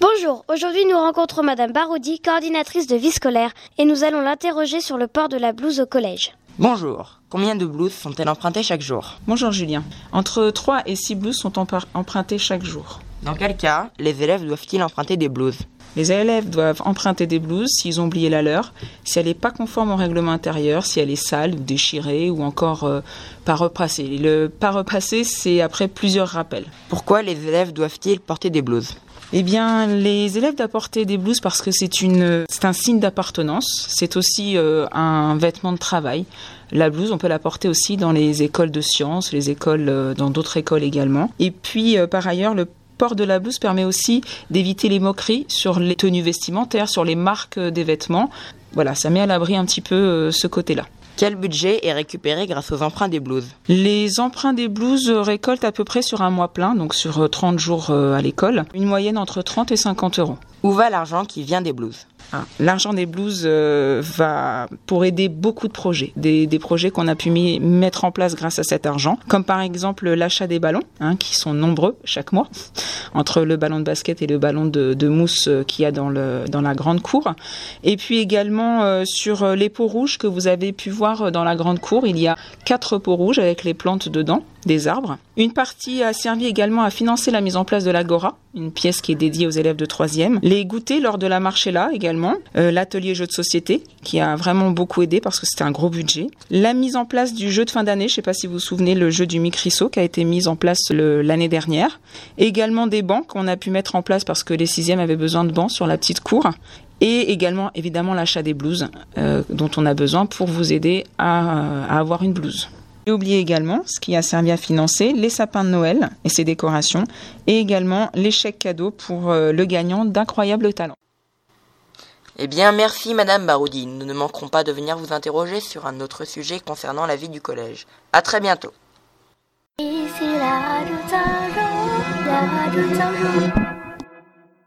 Bonjour, aujourd'hui nous rencontrons Madame Baroudi, coordinatrice de vie scolaire, et nous allons l'interroger sur le port de la blouse au collège. Bonjour, combien de blouses sont-elles empruntées chaque jour? Bonjour Julien. Entre 3 et 6 blouses sont empruntées chaque jour. Dans quel cas les élèves doivent-ils emprunter des blouses Les élèves doivent emprunter des blouses s'ils ont oublié la leur, si elle n'est pas conforme au règlement intérieur, si elle est sale ou déchirée ou encore euh, pas repassée. Le pas repassé, c'est après plusieurs rappels. Pourquoi les élèves doivent-ils porter des blouses eh bien, les élèves doivent porter des blouses parce que c'est une, c'est un signe d'appartenance. C'est aussi euh, un vêtement de travail. La blouse, on peut la porter aussi dans les écoles de sciences, les écoles, euh, dans d'autres écoles également. Et puis, par ailleurs, le port de la blouse permet aussi d'éviter les moqueries sur les tenues vestimentaires, sur les marques des vêtements. Voilà, ça met à l'abri un petit peu euh, ce côté-là. Quel budget est récupéré grâce aux emprunts des blouses Les emprunts des blouses récoltent à peu près sur un mois plein, donc sur 30 euh, jours euh, à l'école, une moyenne entre 30 et 50 euros. Où va l'argent qui vient des blouses ah, L'argent des blues euh, va pour aider beaucoup de projets, des, projets qu'on a pu mettre en place grâce à cet argent, comme par exemple l'achat des ballons, hein, qui sont nombreux chaque mois, entre le ballon de basket et le ballon de, mousse euh, qu'il y a dans la grande cour, et puis également euh, sur les pots rouges que vous avez pu voir dans la grande cour, il y a quatre pots rouges avec les plantes dedans, des arbres. Une partie a servi également à financer la mise en place de l'Agora, une pièce qui est dédiée aux élèves de troisième. Les goûters lors de la marché là également. Euh, l'atelier jeu de société qui a vraiment beaucoup aidé parce que c'était un gros budget. La mise en place du jeu de fin d'année, je ne sais pas si vous vous souvenez, le jeu du Micrisso qui a été mis en place l'année dernière. également des bancs qu'on a pu mettre en place parce que les sixièmes avaient besoin de bancs sur la petite cour et également évidemment l'achat des blouses euh, dont on a besoin pour vous aider à avoir une blouse. J'ai oublié également ce qui a servi à financer les sapins de Noël et ses décorations, et également les chèques cadeaux pour euh, le gagnant d'incroyables talents. Eh bien, merci Madame Baroudi. Nous ne manquerons pas de venir vous interroger sur un autre sujet concernant la vie du collège. À très bientôt. Ici la